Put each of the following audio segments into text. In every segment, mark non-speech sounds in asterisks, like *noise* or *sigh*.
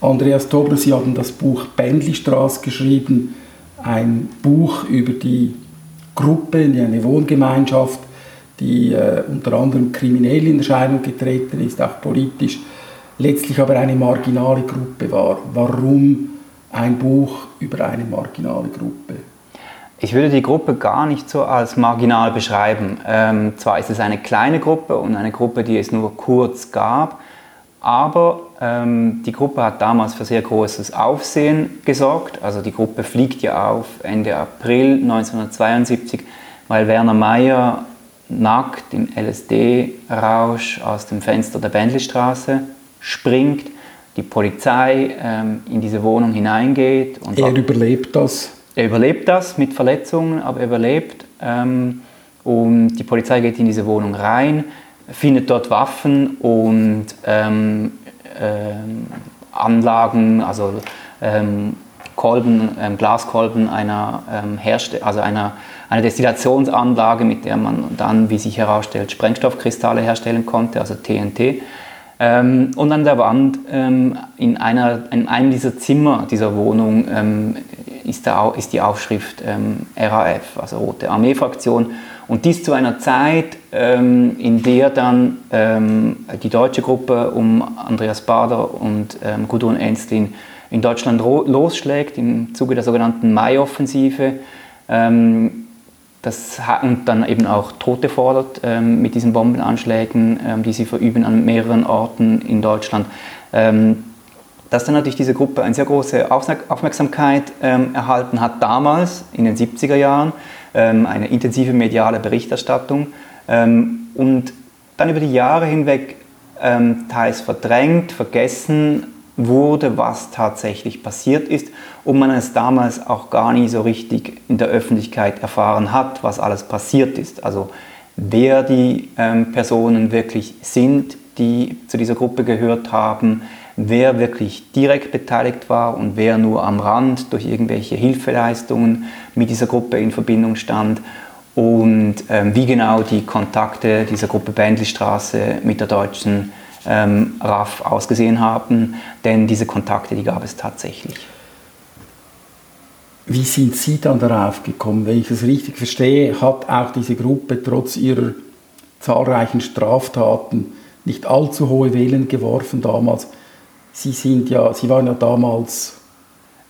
Andreas Tobler, Sie haben das Buch Bändlistraße geschrieben, ein Buch über die Gruppe, eine Wohngemeinschaft, die äh, unter anderem kriminell in Erscheinung getreten ist, auch politisch, letztlich aber eine marginale Gruppe war. Warum ein Buch über eine marginale Gruppe? Ich würde die Gruppe gar nicht so als marginal beschreiben. Ähm, zwar ist es eine kleine Gruppe und eine Gruppe, die es nur kurz gab, aber die Gruppe hat damals für sehr großes Aufsehen gesorgt. Also die Gruppe fliegt ja auf Ende April 1972, weil Werner Mayer nackt im LSD-Rausch aus dem Fenster der Bändlistraße springt, die Polizei ähm, in diese Wohnung hineingeht. Und er überlebt das? Er überlebt das mit Verletzungen, aber er überlebt. Ähm, und die Polizei geht in diese Wohnung rein, findet dort Waffen und ähm, ähm, Anlagen, also ähm, Kolben, ähm, Glaskolben einer, ähm, Herste also einer, einer Destillationsanlage, mit der man dann, wie sich herausstellt, Sprengstoffkristalle herstellen konnte, also TNT. Ähm, und an der Wand ähm, in, einer, in einem dieser Zimmer dieser Wohnung ähm, ist, der, ist, die Aufschrift ähm, RAF, also Rote Armee-Fraktion. Und dies zu einer Zeit, ähm, in der dann ähm, die deutsche Gruppe um Andreas Bader und Gudrun Enstlin in Deutschland losschlägt im Zuge der sogenannten Mai-Offensive. Das, und dann eben auch Tote fordert ähm, mit diesen Bombenanschlägen, ähm, die sie verüben an mehreren Orten in Deutschland. Ähm, dass dann natürlich diese Gruppe eine sehr große Aufmerksamkeit ähm, erhalten hat, damals in den 70er Jahren, ähm, eine intensive mediale Berichterstattung ähm, und dann über die Jahre hinweg teils verdrängt, vergessen, wurde, was tatsächlich passiert ist und man es damals auch gar nie so richtig in der Öffentlichkeit erfahren hat, was alles passiert ist. Also wer die ähm, Personen wirklich sind, die zu dieser Gruppe gehört haben, wer wirklich direkt beteiligt war und wer nur am Rand durch irgendwelche Hilfeleistungen mit dieser Gruppe in Verbindung stand und ähm, wie genau die Kontakte dieser Gruppe Bändlistraße mit der deutschen ähm, RAF ausgesehen haben, denn diese Kontakte, die gab es tatsächlich. Wie sind Sie dann darauf gekommen? Wenn ich das richtig verstehe, hat auch diese Gruppe trotz ihrer zahlreichen Straftaten nicht allzu hohe Wellen geworfen damals. Sie sind ja, Sie waren ja damals.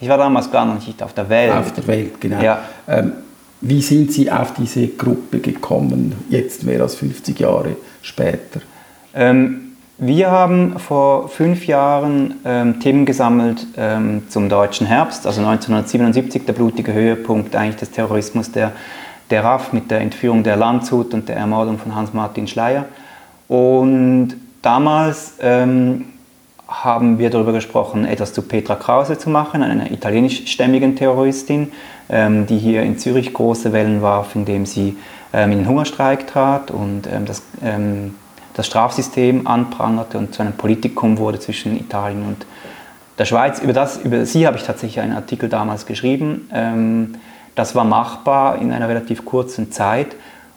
Ich war damals gar noch nicht auf der Welt. Auf der Welt, genau. Ja. Ähm, wie sind Sie auf diese Gruppe gekommen, jetzt mehr als 50 Jahre später? Ähm, wir haben vor fünf Jahren ähm, Themen gesammelt ähm, zum deutschen Herbst, also 1977, der blutige Höhepunkt eigentlich des Terrorismus der, der RAF mit der Entführung der Landshut und der Ermordung von Hans-Martin Schleier. Und damals ähm, haben wir darüber gesprochen, etwas zu Petra Krause zu machen, einer italienischstämmigen Terroristin, ähm, die hier in Zürich große Wellen warf, indem sie ähm, in den Hungerstreik trat und ähm, das das Strafsystem anprangerte und zu einem Politikum wurde zwischen Italien und der Schweiz. Über, das, über sie habe ich tatsächlich einen Artikel damals geschrieben. Das war machbar in einer relativ kurzen Zeit.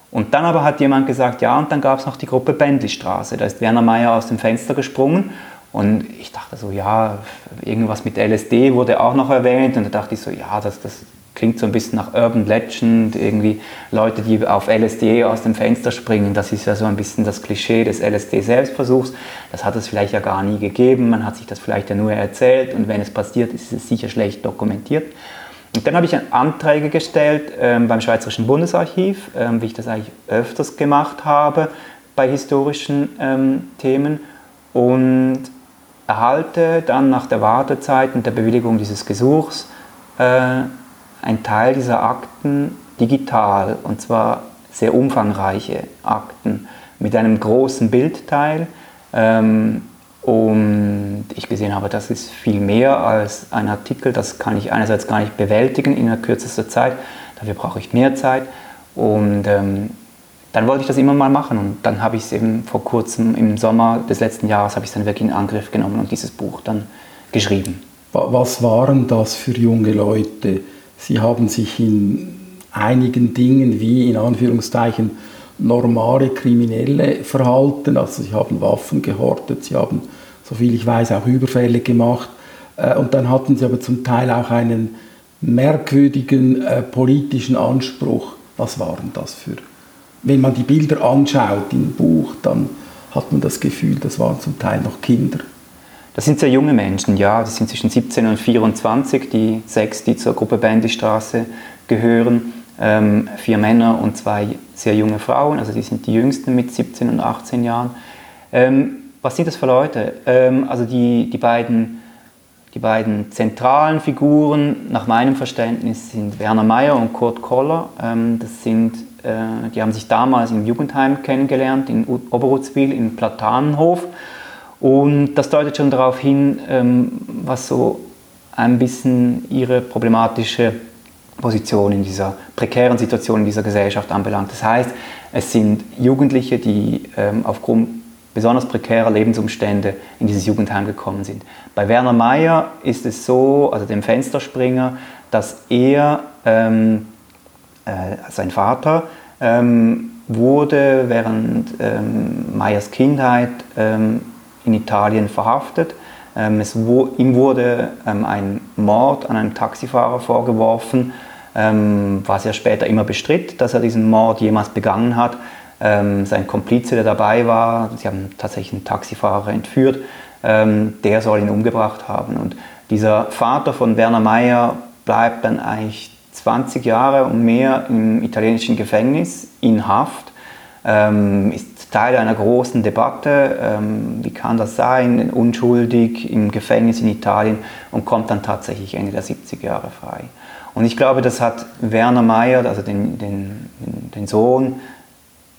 Und dann aber hat jemand gesagt, ja, und dann gab es noch die Gruppe Bendlistraße. Da ist Werner Mayer aus dem Fenster gesprungen. Und ich dachte so, ja, irgendwas mit LSD wurde auch noch erwähnt. Und da dachte ich so, ja, das, das klingt so ein bisschen nach Urban Legend, irgendwie Leute, die auf LSD aus dem Fenster springen. Das ist ja so ein bisschen das Klischee des LSD-Selbstversuchs. Das hat es vielleicht ja gar nie gegeben. Man hat sich das vielleicht ja nur erzählt und wenn es passiert, ist es sicher schlecht dokumentiert. Und dann habe ich Anträge gestellt ähm, beim Schweizerischen Bundesarchiv, ähm, wie ich das eigentlich öfters gemacht habe bei historischen ähm, Themen und erhalte dann nach der Wartezeit und der Bewilligung dieses Gesuchs äh, ein Teil dieser Akten digital und zwar sehr umfangreiche Akten mit einem großen Bildteil. Ähm, und ich gesehen habe, das ist viel mehr als ein Artikel. Das kann ich einerseits gar nicht bewältigen in einer kürzester Zeit. Dafür brauche ich mehr Zeit. Und ähm, dann wollte ich das immer mal machen. Und dann habe ich es eben vor kurzem im Sommer des letzten Jahres habe ich dann wirklich in Angriff genommen und dieses Buch dann geschrieben. Was waren das für junge Leute? Sie haben sich in einigen Dingen wie in Anführungszeichen normale Kriminelle verhalten. Also sie haben Waffen gehortet, sie haben, soviel ich weiß, auch Überfälle gemacht. Äh, und dann hatten sie aber zum Teil auch einen merkwürdigen äh, politischen Anspruch. Was waren das für? Wenn man die Bilder anschaut im Buch, dann hat man das Gefühl, das waren zum Teil noch Kinder. Das sind sehr junge Menschen, ja. Das sind zwischen 17 und 24, die sechs, die zur Gruppe Bandystraße gehören. Ähm, vier Männer und zwei sehr junge Frauen, also die sind die jüngsten mit 17 und 18 Jahren. Ähm, was sind das für Leute? Ähm, also die, die, beiden, die beiden zentralen Figuren nach meinem Verständnis sind Werner Mayer und Kurt Koller. Ähm, das sind, äh, die haben sich damals im Jugendheim kennengelernt, in Oberrutzwil, im Platanenhof. Und das deutet schon darauf hin, ähm, was so ein bisschen ihre problematische Position in dieser prekären Situation in dieser Gesellschaft anbelangt. Das heißt, es sind Jugendliche, die ähm, aufgrund besonders prekärer Lebensumstände in dieses Jugendheim gekommen sind. Bei Werner Mayer ist es so, also dem Fensterspringer, dass er, ähm, äh, sein Vater, ähm, wurde während ähm, Meyers Kindheit ähm, in Italien verhaftet. Ähm, wo, ihm wurde ähm, ein Mord an einem Taxifahrer vorgeworfen, was er später immer bestritt, dass er diesen Mord jemals begangen hat. Ähm, sein Komplize, der dabei war, sie haben tatsächlich einen Taxifahrer entführt, ähm, der soll ihn umgebracht haben. Und dieser Vater von Werner Mayer bleibt dann eigentlich 20 Jahre und mehr im italienischen Gefängnis in Haft, ähm, ist Teil einer großen Debatte, ähm, wie kann das sein, unschuldig im Gefängnis in Italien und kommt dann tatsächlich Ende der 70er Jahre frei. Und ich glaube, das hat Werner Mayer, also den, den, den Sohn,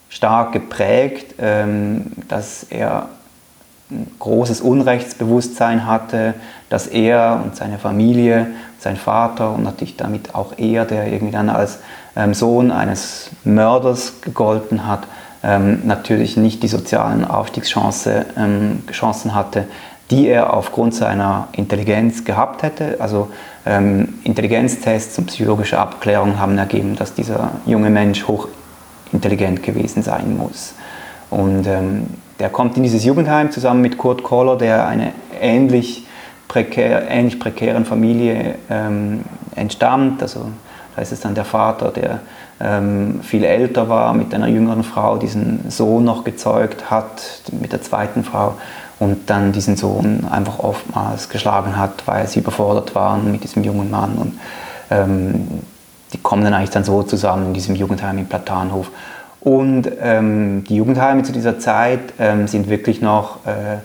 stark geprägt, ähm, dass er großes Unrechtsbewusstsein hatte, dass er und seine Familie, sein Vater und natürlich damit auch er, der irgendwie dann als ähm, Sohn eines Mörders gegolten hat, ähm, natürlich nicht die sozialen Aufstiegschancen Chancen hatte, die er aufgrund seiner Intelligenz gehabt hätte. Also Intelligenztests und psychologische Abklärungen haben ergeben, dass dieser junge Mensch hoch intelligent gewesen sein muss. Und ähm, der kommt in dieses Jugendheim zusammen mit Kurt Kohler, der eine ähnlich, prekär, ähnlich prekären Familie ähm, entstammt. Also da ist es dann der Vater, der ähm, viel älter war, mit einer jüngeren Frau diesen Sohn noch gezeugt hat, mit der zweiten Frau und dann diesen Sohn einfach oftmals geschlagen hat, weil sie überfordert waren mit diesem jungen Mann. Und ähm, die kommen dann eigentlich dann so zusammen in diesem Jugendheim im Platanhof. Und ähm, die Jugendheime zu dieser Zeit ähm, sind wirklich noch äh,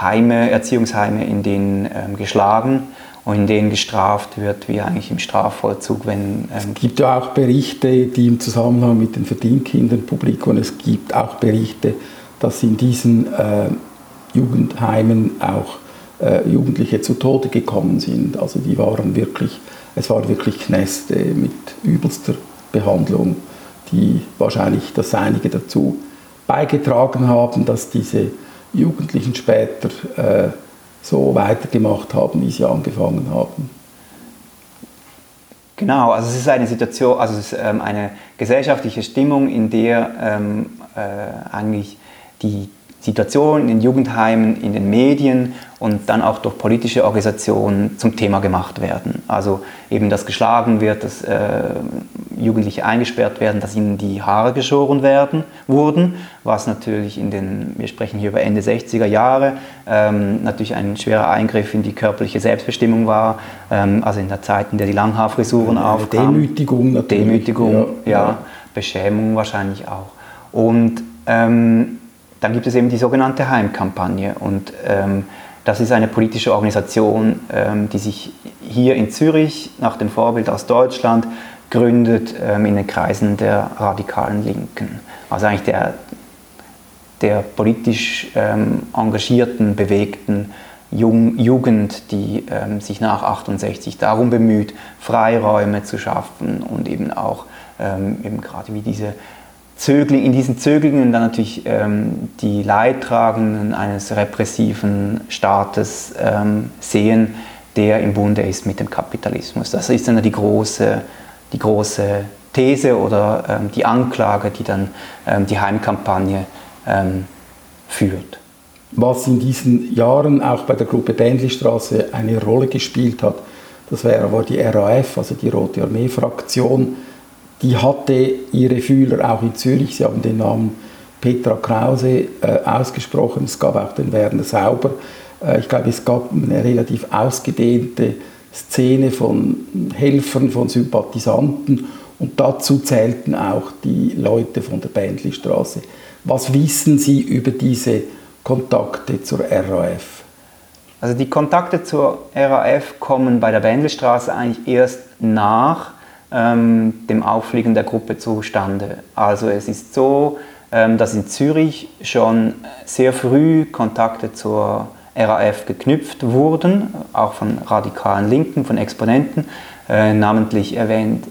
Heime, Erziehungsheime, in denen ähm, geschlagen und in denen gestraft wird, wie eigentlich im Strafvollzug. Wenn, es ähm, gibt ja auch Berichte, die im Zusammenhang mit den Verdienkindern publik und es gibt auch Berichte, dass in diesen äh, Jugendheimen auch äh, Jugendliche zu Tode gekommen sind. Also die waren wirklich es war wirklich Kneste mit übelster Behandlung, die wahrscheinlich das einige dazu beigetragen haben, dass diese Jugendlichen später äh, so weitergemacht haben, wie sie angefangen haben. Genau, also es ist eine Situation, also es ist ähm, eine gesellschaftliche Stimmung, in der ähm, äh, eigentlich die Situation in den Jugendheimen, in den Medien und dann auch durch politische Organisationen zum Thema gemacht werden. Also eben, dass geschlagen wird, dass äh, Jugendliche eingesperrt werden, dass ihnen die Haare geschoren werden, wurden, was natürlich in den, wir sprechen hier über Ende 60er Jahre, ähm, natürlich ein schwerer Eingriff in die körperliche Selbstbestimmung war, ähm, also in der Zeit, in der die Langhaarfrisuren ja, aufkamen. Demütigung natürlich. Demütigung, ja, ja, Beschämung wahrscheinlich auch. Und ähm, dann gibt es eben die sogenannte Heimkampagne und ähm, das ist eine politische Organisation, ähm, die sich hier in Zürich nach dem Vorbild aus Deutschland gründet ähm, in den Kreisen der radikalen Linken. Also eigentlich der, der politisch ähm, engagierten, bewegten Jung, Jugend, die ähm, sich nach 68 darum bemüht, Freiräume zu schaffen und eben auch ähm, eben gerade wie diese Zögling, in diesen Zöglingen dann natürlich ähm, die Leidtragenden eines repressiven Staates ähm, sehen, der im Bunde ist mit dem Kapitalismus. Das ist dann die große, die große These oder ähm, die Anklage, die dann ähm, die Heimkampagne ähm, führt. was in diesen Jahren auch bei der Gruppe Bändlistraße eine Rolle gespielt hat, das aber die RAF, also die Rote Armee-Fraktion, die hatte ihre Fühler auch in Zürich. Sie haben den Namen Petra Krause äh, ausgesprochen. Es gab auch den Werner Sauber. Äh, ich glaube, es gab eine relativ ausgedehnte Szene von Helfern, von Sympathisanten und dazu zählten auch die Leute von der Bändlistraße. Was wissen Sie über diese Kontakte zur RAF? Also die Kontakte zur RAF kommen bei der Bändlistraße eigentlich erst nach ähm, dem Auffliegen der Gruppe zustande. Also es ist so, ähm, dass in Zürich schon sehr früh Kontakte zur RAF geknüpft wurden, auch von radikalen Linken, von Exponenten. Äh, namentlich erwähnt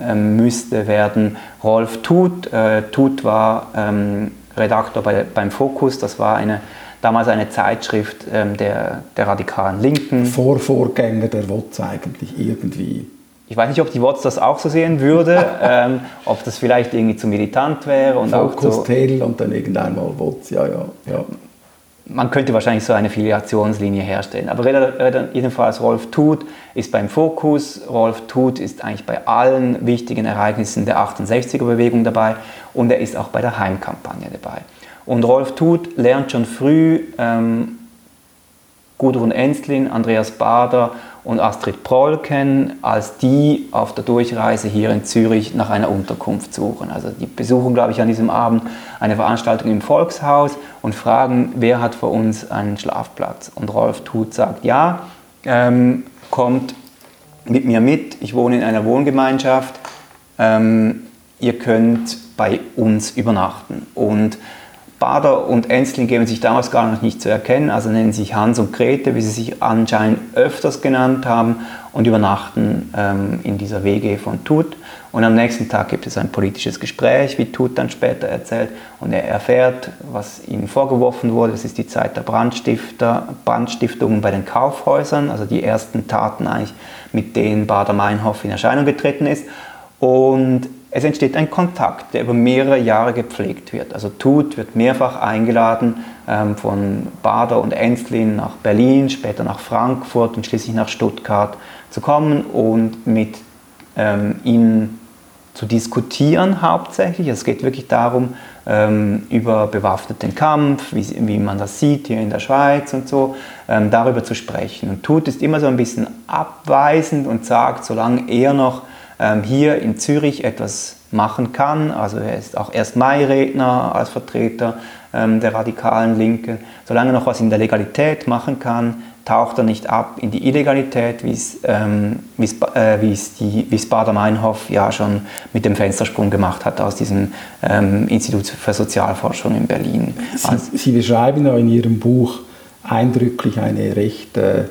äh, müsste werden Rolf Tut. Äh, Tut war ähm, Redaktor bei, beim Fokus, das war eine, damals eine Zeitschrift ähm, der, der radikalen Linken. Vorvorgänger der WOTS eigentlich irgendwie. Ich weiß nicht, ob die WOTS das auch so sehen würde, *laughs* ähm, ob das vielleicht irgendwie zu militant wäre. Und Focus, auch so, Tell und dann irgendwann mal WOTS, ja, ja, ja. Man könnte wahrscheinlich so eine Filiationslinie herstellen. Aber jedenfalls Rolf Tut ist beim Fokus. Rolf Tut ist eigentlich bei allen wichtigen Ereignissen der 68er-Bewegung dabei und er ist auch bei der Heimkampagne dabei. Und Rolf Tut lernt schon früh ähm, Gudrun Enstlin, Andreas Bader und Astrid Proll kennen, als die auf der Durchreise hier in Zürich nach einer Unterkunft suchen. Also die besuchen, glaube ich, an diesem Abend eine Veranstaltung im Volkshaus und fragen, wer hat für uns einen Schlafplatz. Und Rolf Tut sagt, ja, ähm, kommt mit mir mit, ich wohne in einer Wohngemeinschaft, ähm, ihr könnt bei uns übernachten. Und Bader und Ensling geben sich damals gar noch nicht zu erkennen, also nennen sich Hans und Grete, wie sie sich anscheinend öfters genannt haben und übernachten ähm, in dieser WG von Tut. Und am nächsten Tag gibt es ein politisches Gespräch, wie Tut dann später erzählt, und er erfährt, was ihm vorgeworfen wurde. Das ist die Zeit der Brandstifter, Brandstiftungen bei den Kaufhäusern, also die ersten Taten eigentlich, mit denen Bader-Meinhof in Erscheinung getreten ist. Und es entsteht ein Kontakt, der über mehrere Jahre gepflegt wird. Also Tut wird mehrfach eingeladen ähm, von Bader und Enslin nach Berlin, später nach Frankfurt und schließlich nach Stuttgart zu kommen und mit ähm, ihnen zu diskutieren hauptsächlich. Es geht wirklich darum, ähm, über bewaffneten Kampf, wie, wie, man das sieht hier in der Schweiz und so, ähm, darüber zu sprechen. Und Tut ist immer so ein bisschen abweisend und sagt, solange er noch hier in Zürich etwas machen kann. Also er ist auch erst Mai-Redner als Vertreter ähm, der radikalen Linken. Solange er noch was in der Legalität machen kann, taucht er nicht ab in die Illegalität, wie es, ähm, äh, wie Bader-Meinhof ja schon mit dem Fenstersprung gemacht hat aus diesem ähm, Institut für Sozialforschung in Berlin. Sie, Sie beschreiben ja in Ihrem Buch eindrücklich eine recht äh,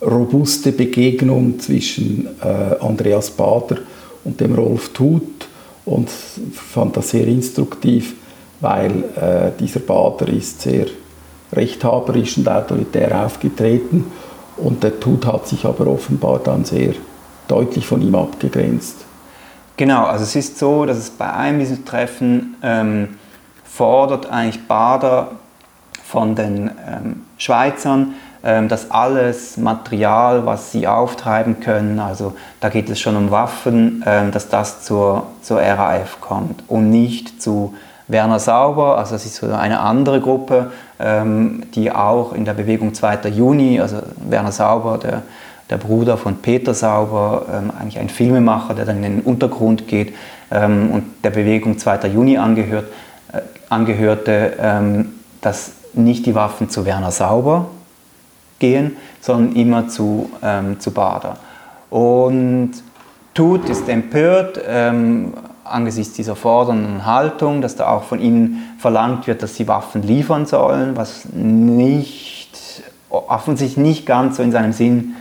robuste Begegnung zwischen äh, Andreas Bader und dem Rolf Tut und fand das sehr instruktiv, weil äh, dieser Bader ist sehr rechthaberisch und autoritär aufgetreten und der Tut hat sich aber offenbar dann sehr deutlich von ihm abgegrenzt. Genau, also es ist so, dass es bei einem dieser Treffen ähm, fordert eigentlich Bader von den ähm, Schweizern, dass alles Material, was sie auftreiben können, also da geht es schon um Waffen, ähm, dass das zur, zur RAF kommt und nicht zu Werner Sauber, also das ist so eine andere Gruppe, ähm, die auch in der Bewegung 2. Juni, also Werner Sauber, der, der Bruder von Peter Sauber, eigentlich ein Filmemacher, der dann in den Untergrund geht und der Bewegung 2. Juni angehört, äh, angehörte, dass nicht die Waffen zu Werner Sauber gehen, sondern immer zu, ähm, zu Bader. Und Tut ist empört ähm, angesichts dieser fordernden Haltung, dass da auch von ihnen verlangt wird, dass sie Waffen liefern sollen, was nicht, offensichtlich nicht ganz so in seinem Sinn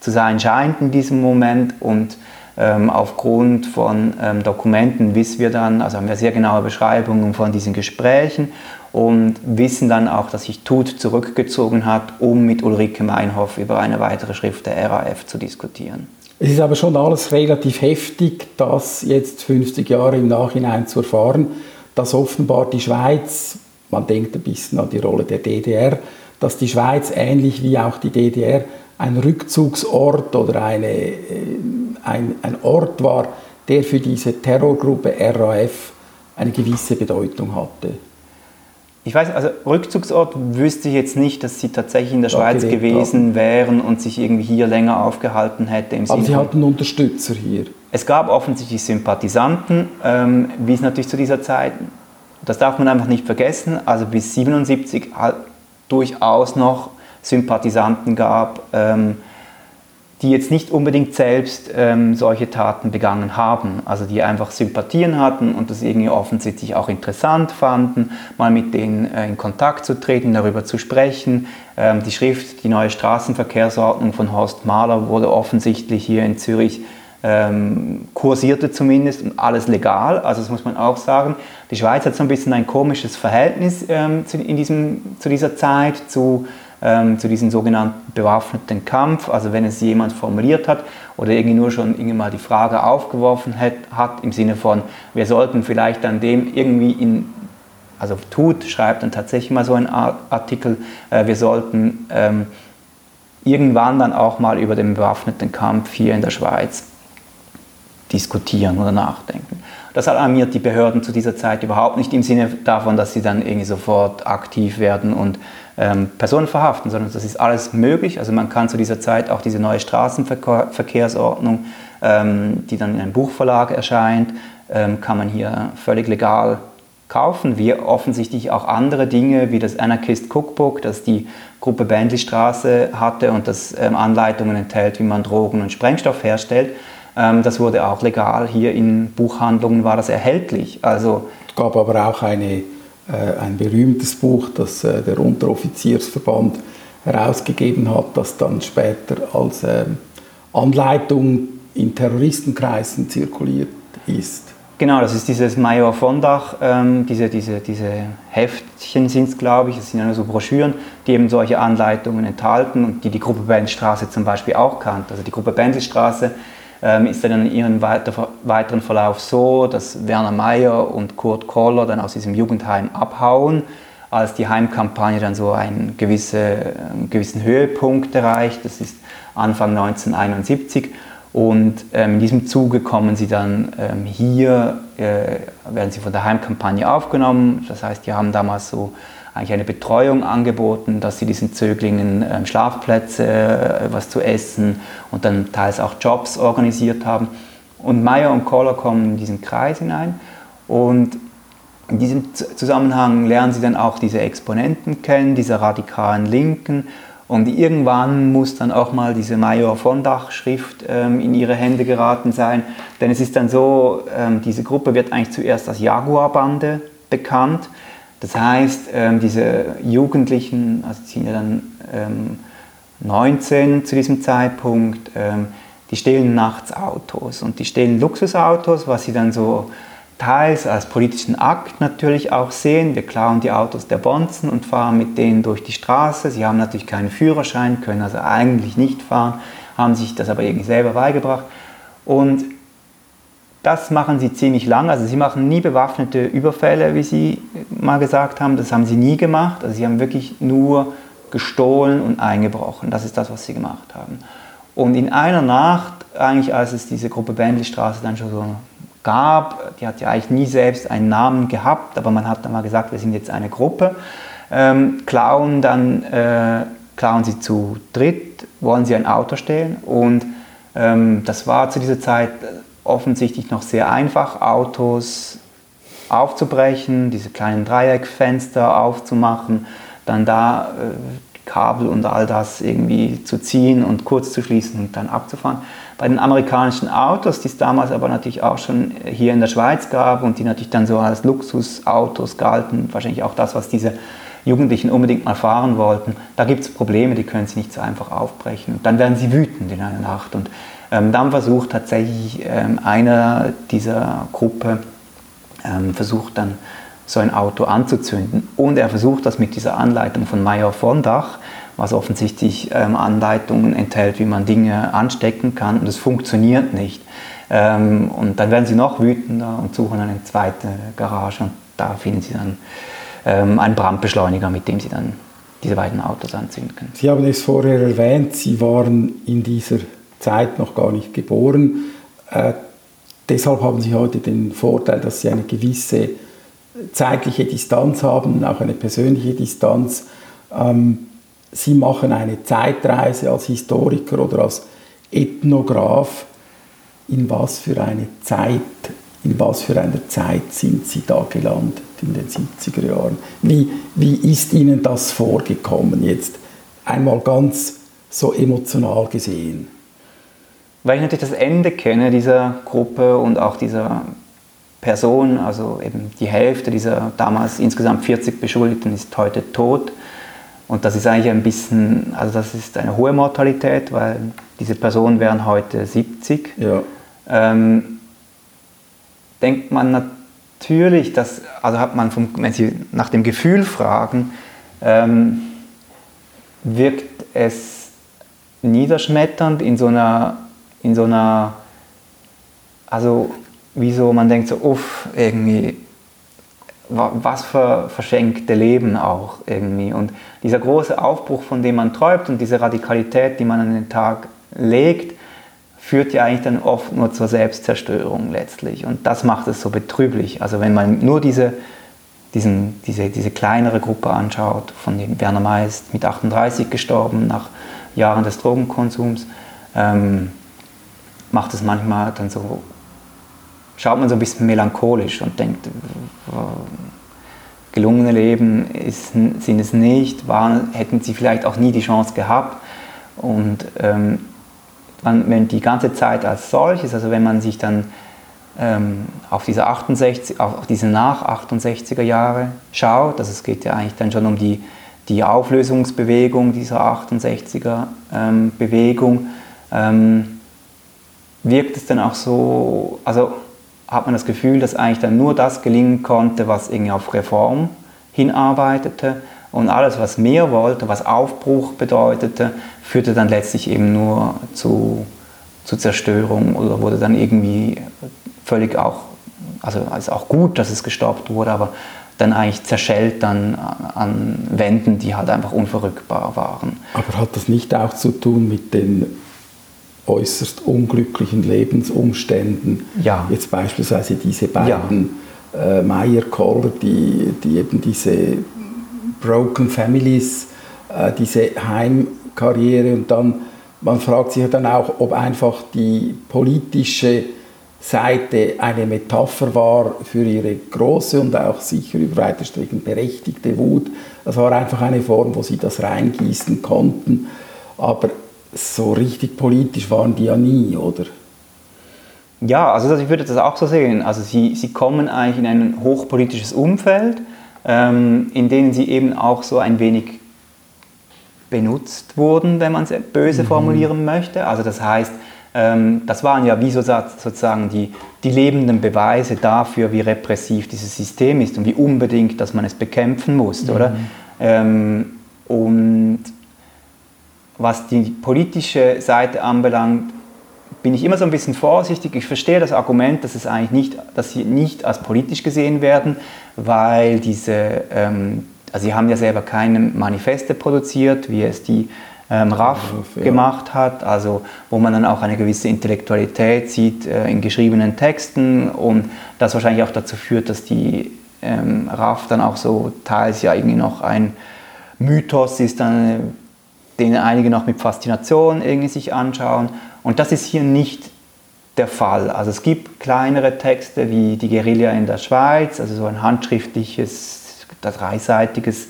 zu sein scheint in diesem Moment. Und ähm, aufgrund von ähm, Dokumenten wissen wir dann, also haben wir sehr genaue Beschreibungen von diesen Gesprächen und wissen dann auch, dass sich Tut zurückgezogen hat, um mit Ulrike Meinhoff über eine weitere Schrift der RAF zu diskutieren. Es ist aber schon alles relativ heftig, das jetzt 50 Jahre im Nachhinein zu erfahren, dass offenbar die Schweiz man denkt ein bisschen an die Rolle der DDR, dass die Schweiz ähnlich wie auch die DDR ein Rückzugsort oder eine, äh, ein, ein Ort war, der für diese Terrorgruppe RAF eine gewisse Bedeutung hatte. Ich weiß, also Rückzugsort wüsste ich jetzt nicht, dass sie tatsächlich in der Schweiz gewesen haben. wären und sich irgendwie hier länger aufgehalten hätte. Im Aber sie hatten Unterstützer hier. Es gab offensichtlich Sympathisanten, ähm, wie es natürlich zu dieser Zeit, das darf man einfach nicht vergessen, also bis 1977 durchaus noch Sympathisanten gab, ähm, die jetzt nicht unbedingt selbst ähm, solche Taten begangen haben, also die einfach Sympathien hatten und das irgendwie offensichtlich auch interessant fanden, mal mit denen äh, in Kontakt zu treten, darüber zu sprechen. Ähm, die Schrift Die neue Straßenverkehrsordnung von Horst Mahler wurde offensichtlich hier in Zürich ähm, kursierte zumindest und alles legal, also das muss man auch sagen. Die Schweiz hat so ein bisschen ein komisches Verhältnis ähm, zu, in diesem, zu dieser Zeit zu ähm, zu diesem sogenannten bewaffneten Kampf. Also wenn es jemand formuliert hat oder irgendwie nur schon irgendwie mal die Frage aufgeworfen hat, hat im Sinne von, wir sollten vielleicht an dem irgendwie in also tut, schreibt dann tatsächlich mal so einen Artikel, äh, wir sollten ähm, irgendwann dann auch mal über den bewaffneten Kampf hier in der Schweiz diskutieren oder nachdenken. Das alarmiert die Behörden zu dieser Zeit überhaupt nicht im Sinne davon, dass sie dann irgendwie sofort aktiv werden und ähm, Personen verhaften, sondern das ist alles möglich. Also man kann zu dieser Zeit auch diese neue Straßenverkehrsordnung, ähm, die dann in einem Buchverlag erscheint, ähm, kann man hier völlig legal kaufen, wie offensichtlich auch andere Dinge wie das Anarchist Cookbook, das die Gruppe Bändlistraße hatte und das ähm, Anleitungen enthält, wie man Drogen und Sprengstoff herstellt. Ähm, das wurde auch legal. Hier in Buchhandlungen war das erhältlich. Also es gab aber auch eine ein berühmtes Buch, das äh, der Unteroffiziersverband herausgegeben hat, das dann später als ähm, Anleitung in Terroristenkreisen zirkuliert ist. Genau, das ist dieses Major von Dach, ähm, diese, diese, diese Heftchen sind es, glaube ich, das sind ja nur so Broschüren, die eben solche Anleitungen enthalten und die die Gruppe Bendelstraße zum Beispiel auch kannte. Also die Gruppe Bendelstraße ähm, ist dann in ihrem weiter, weiteren Verlauf so, dass Werner Mayer und Kurt Koller dann aus diesem Jugendheim abhauen, als die Heimkampagne dann so einen, gewisse, einen gewissen Höhepunkt erreicht. Das ist Anfang 1971. Und ähm, in diesem Zuge kommen sie dann ähm, hier, äh, werden sie von der Heimkampagne aufgenommen. Das heißt, die haben damals so eigentlich eine Betreuung angeboten, dass sie diesen Zöglingen äh, Schlafplätze, äh, was zu essen und dann teils auch Jobs organisiert haben. Und Meyer und Kohler kommen in diesen Kreis hinein und in diesem Zusammenhang lernen sie dann auch diese Exponenten kennen, diese radikalen Linken. Und irgendwann muss dann auch mal diese Major von Dach-Schrift ähm, in ihre Hände geraten sein. Denn es ist dann so, ähm, diese Gruppe wird eigentlich zuerst als Jaguar-Bande bekannt. Das heißt, ähm, diese Jugendlichen, also sind ja dann ähm, 19 zu diesem Zeitpunkt, ähm, die stehlen nachts Autos und die stehlen Luxusautos, was sie dann so teils als politischen Akt natürlich auch sehen. Wir klauen die Autos der Bonzen und fahren mit denen durch die Straße. Sie haben natürlich keinen Führerschein, können also eigentlich nicht fahren, haben sich das aber irgendwie selber beigebracht. Und das machen sie ziemlich lang. Also sie machen nie bewaffnete Überfälle, wie Sie mal gesagt haben. Das haben sie nie gemacht. Also sie haben wirklich nur gestohlen und eingebrochen. Das ist das, was sie gemacht haben. Und in einer Nacht, eigentlich als es diese Gruppe Bändlistraße dann schon so gab, die hat ja eigentlich nie selbst einen Namen gehabt, aber man hat dann mal gesagt, wir sind jetzt eine Gruppe, ähm, klauen dann, äh, klauen sie zu dritt, wollen sie ein Auto stehlen und ähm, das war zu dieser Zeit offensichtlich noch sehr einfach, Autos aufzubrechen, diese kleinen Dreieckfenster aufzumachen, dann da äh, Kabel und all das irgendwie zu ziehen und kurz zu schließen und dann abzufahren. Bei den amerikanischen Autos, die es damals aber natürlich auch schon hier in der Schweiz gab und die natürlich dann so als Luxusautos galten, wahrscheinlich auch das, was diese Jugendlichen unbedingt mal fahren wollten, da gibt es Probleme, die können sie nicht so einfach aufbrechen. Dann werden sie wütend in einer Nacht und dann versucht tatsächlich ähm, einer dieser Gruppe, ähm, versucht dann so ein Auto anzuzünden. Und er versucht das mit dieser Anleitung von Meyer von Dach, was offensichtlich ähm, Anleitungen enthält, wie man Dinge anstecken kann. Und es funktioniert nicht. Ähm, und dann werden sie noch wütender und suchen eine zweite Garage. Und da finden sie dann ähm, einen Brandbeschleuniger, mit dem sie dann diese beiden Autos anzünden können. Sie haben es vorher erwähnt, Sie waren in dieser Zeit noch gar nicht geboren. Äh, deshalb haben Sie heute den Vorteil, dass Sie eine gewisse zeitliche Distanz haben, auch eine persönliche Distanz. Ähm, Sie machen eine Zeitreise als Historiker oder als Ethnograph. In was für eine Zeit, in was für einer Zeit sind Sie da gelandet in den 70er Jahren? Wie, wie ist Ihnen das vorgekommen jetzt einmal ganz so emotional gesehen? Weil ich natürlich das Ende kenne dieser Gruppe und auch dieser Person, also eben die Hälfte dieser damals insgesamt 40 Beschuldigten ist heute tot. Und das ist eigentlich ein bisschen, also das ist eine hohe Mortalität, weil diese Personen wären heute 70. Ja. Ähm, denkt man natürlich, dass, also hat man, vom, wenn Sie nach dem Gefühl fragen, ähm, wirkt es niederschmetternd in so einer, in so einer, also wie so, man denkt so, uff, irgendwie, was für verschenkte Leben auch irgendwie. Und dieser große Aufbruch, von dem man träumt und diese Radikalität, die man an den Tag legt, führt ja eigentlich dann oft nur zur Selbstzerstörung letztlich. Und das macht es so betrüblich. Also wenn man nur diese, diesen, diese, diese kleinere Gruppe anschaut, von dem Werner May ist mit 38 gestorben nach Jahren des Drogenkonsums, ähm, macht es manchmal dann so schaut man so ein bisschen melancholisch und denkt, gelungene Leben ist, sind es nicht, waren, hätten sie vielleicht auch nie die Chance gehabt. Und ähm, wenn die ganze Zeit als solches, also wenn man sich dann ähm, auf diese 68, auf diese nach 68er Jahre schaut, also es geht ja eigentlich dann schon um die, die Auflösungsbewegung dieser 68er ähm, Bewegung, ähm, wirkt es dann auch so, also hat man das Gefühl, dass eigentlich dann nur das gelingen konnte, was irgendwie auf Reform hinarbeitete und alles, was mehr wollte, was Aufbruch bedeutete, führte dann letztlich eben nur zu, zu Zerstörung oder wurde dann irgendwie völlig auch, also ist auch gut, dass es gestoppt wurde, aber dann eigentlich zerschellt dann an Wänden, die halt einfach unverrückbar waren. Aber hat das nicht auch zu tun mit den äußerst unglücklichen Lebensumständen. Ja. Jetzt beispielsweise diese beiden ja. äh, Meyer-Koller, die, die eben diese Broken Families, äh, diese Heimkarriere und dann, man fragt sich ja dann auch, ob einfach die politische Seite eine Metapher war für ihre große und auch sicher über weite Strecken berechtigte Wut. Es war einfach eine Form, wo sie das reingießen konnten. Aber so richtig politisch waren die ja nie, oder? Ja, also ich würde das auch so sehen. Also sie, sie kommen eigentlich in ein hochpolitisches Umfeld, ähm, in dem sie eben auch so ein wenig benutzt wurden, wenn man es böse mhm. formulieren möchte. Also das heißt, ähm, das waren ja wie so, sozusagen die, die lebenden Beweise dafür, wie repressiv dieses System ist und wie unbedingt, dass man es bekämpfen muss, mhm. oder? Ähm, und was die politische Seite anbelangt, bin ich immer so ein bisschen vorsichtig. Ich verstehe das Argument, dass, es eigentlich nicht, dass sie nicht als politisch gesehen werden, weil diese, ähm, also sie haben ja selber keine Manifeste produziert, wie es die ähm, RAF ja. gemacht hat, also wo man dann auch eine gewisse Intellektualität sieht äh, in geschriebenen Texten und das wahrscheinlich auch dazu führt, dass die ähm, RAF dann auch so teils ja irgendwie noch ein Mythos ist, dann den einige noch mit Faszination irgendwie sich anschauen. Und das ist hier nicht der Fall. Also es gibt kleinere Texte wie die Guerilla in der Schweiz, also so ein handschriftliches, dreiseitiges,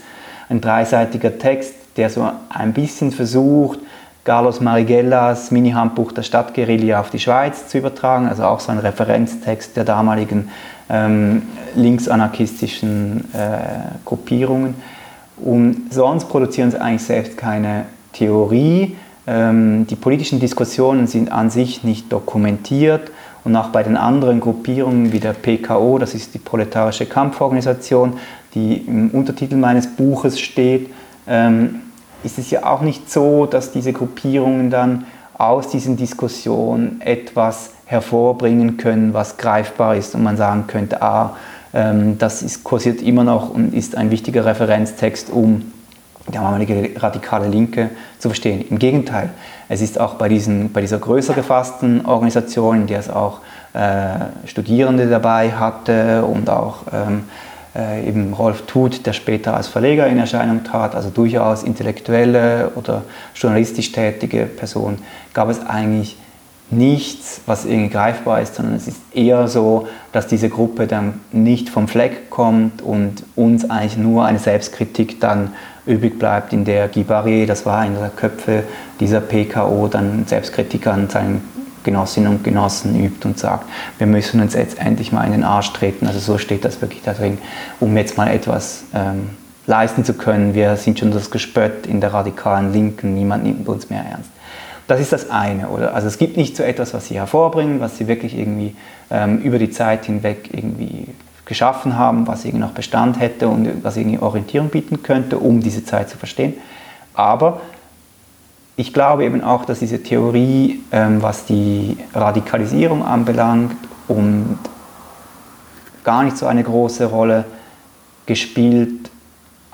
ein dreiseitiger Text, der so ein bisschen versucht, Carlos Marigellas Mini-Handbuch der Stadtguerilla auf die Schweiz zu übertragen, also auch so ein Referenztext der damaligen ähm, linksanarchistischen äh, Gruppierungen. Und sonst produzieren sie eigentlich selbst keine Theorie. Ähm, die politischen Diskussionen sind an sich nicht dokumentiert und auch bei den anderen Gruppierungen wie der PKO, das ist die Proletarische Kampforganisation, die im Untertitel meines Buches steht, ähm, ist es ja auch nicht so, dass diese Gruppierungen dann aus diesen Diskussionen etwas hervorbringen können, was greifbar ist und man sagen könnte, ah, ähm, das ist, kursiert immer noch und ist ein wichtiger Referenztext, um die damalige radikale Linke zu verstehen. Im Gegenteil, es ist auch bei, diesen, bei dieser größer gefassten Organisation, in der es auch äh, Studierende dabei hatte und auch ähm, äh, eben Rolf Tut, der später als Verleger in Erscheinung trat, also durchaus intellektuelle oder journalistisch tätige Person, gab es eigentlich nichts, was irgendwie greifbar ist, sondern es ist eher so, dass diese Gruppe dann nicht vom Fleck kommt und uns eigentlich nur eine Selbstkritik dann übrig bleibt, in der Guy Barrier, das war einer der Köpfe dieser PKO, dann Selbstkritik an seinen Genossinnen und Genossen übt und sagt, wir müssen uns jetzt endlich mal in den Arsch treten. Also so steht das wirklich da drin, um jetzt mal etwas ähm, leisten zu können. Wir sind schon das Gespött in der radikalen Linken, niemand nimmt uns mehr ernst. Das ist das eine, oder? Also es gibt nicht so etwas, was sie hervorbringen, was sie wirklich irgendwie ähm, über die Zeit hinweg irgendwie geschaffen haben, was irgendwie noch Bestand hätte und was irgendwie Orientierung bieten könnte, um diese Zeit zu verstehen. Aber ich glaube eben auch, dass diese Theorie, ähm, was die Radikalisierung anbelangt und gar nicht so eine große Rolle gespielt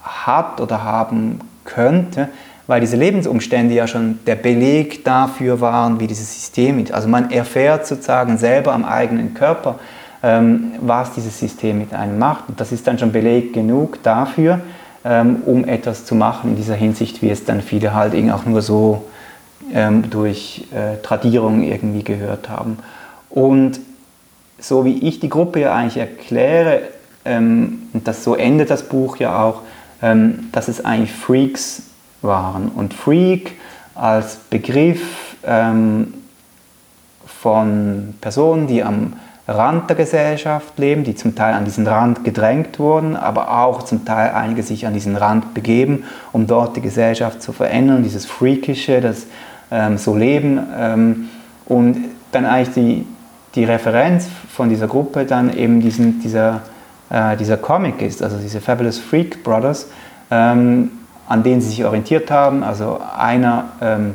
hat oder haben könnte, weil diese Lebensumstände ja schon der Beleg dafür waren, wie dieses System ist. Also man erfährt sozusagen selber am eigenen Körper, ähm, was dieses System mit einem macht. Und das ist dann schon Beleg genug dafür, ähm, um etwas zu machen in dieser Hinsicht, wie es dann viele halt auch nur so ähm, durch äh, Tradierung irgendwie gehört haben. Und so wie ich die Gruppe ja eigentlich erkläre, ähm, und das so endet das Buch ja auch, ähm, dass es eigentlich Freaks waren. Und Freak als Begriff ähm, von Personen, die am Rand der Gesellschaft leben, die zum Teil an diesen Rand gedrängt wurden, aber auch zum Teil einige sich an diesen Rand begeben, um dort die Gesellschaft zu verändern, dieses Freakische, das ähm, so leben. Ähm, und dann eigentlich die, die Referenz von dieser Gruppe dann eben diesen, dieser, äh, dieser Comic ist, also diese Fabulous Freak Brothers, ähm, an denen sie sich orientiert haben. Also einer, ähm,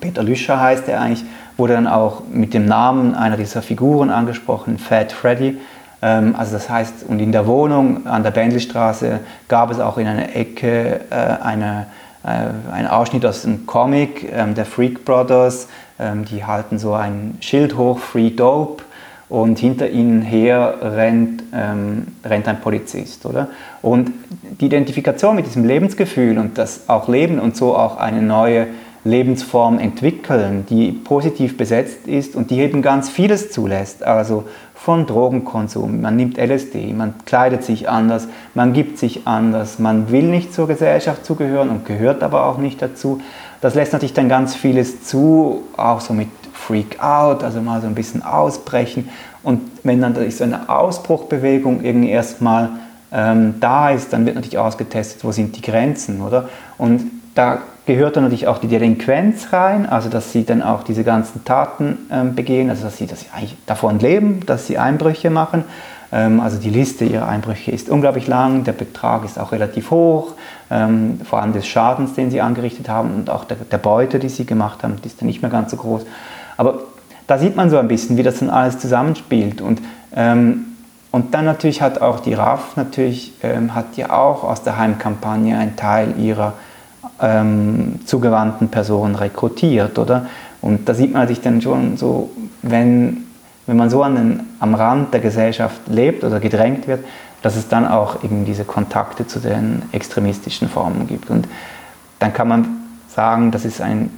Peter Lüscher heißt er eigentlich, wurde dann auch mit dem Namen einer dieser Figuren angesprochen, Fat Freddy. Ähm, also das heißt, und in der Wohnung an der Bendelstraße gab es auch in einer Ecke äh, eine, äh, ein Ausschnitt aus einem Comic ähm, der Freak Brothers. Ähm, die halten so ein Schild hoch, Free Dope und hinter ihnen her rennt, ähm, rennt ein Polizist, oder? Und die Identifikation mit diesem Lebensgefühl und das auch Leben und so auch eine neue Lebensform entwickeln, die positiv besetzt ist und die eben ganz vieles zulässt. Also von Drogenkonsum, man nimmt LSD, man kleidet sich anders, man gibt sich anders, man will nicht zur Gesellschaft zugehören und gehört aber auch nicht dazu. Das lässt natürlich dann ganz vieles zu, auch so mit Freak Out, also mal so ein bisschen ausbrechen. Und wenn dann so eine Ausbruchbewegung irgendwie erstmal ähm, da ist, dann wird natürlich ausgetestet, wo sind die Grenzen, oder? Und da gehört dann natürlich auch die Delinquenz rein, also dass sie dann auch diese ganzen Taten ähm, begehen, also dass sie, dass sie eigentlich davon leben, dass sie Einbrüche machen. Ähm, also die Liste ihrer Einbrüche ist unglaublich lang, der Betrag ist auch relativ hoch, ähm, vor allem des Schadens, den sie angerichtet haben und auch der, der Beute, die sie gemacht haben, die ist dann nicht mehr ganz so groß. Aber da sieht man so ein bisschen, wie das dann alles zusammenspielt und ähm, und dann natürlich hat auch die RAF natürlich, ähm, hat ja auch aus der Heimkampagne einen Teil ihrer ähm, zugewandten Personen rekrutiert, oder? Und da sieht man sich dann schon so, wenn, wenn man so an den, am Rand der Gesellschaft lebt oder gedrängt wird, dass es dann auch eben diese Kontakte zu den extremistischen Formen gibt. Und dann kann man sagen, das ist ein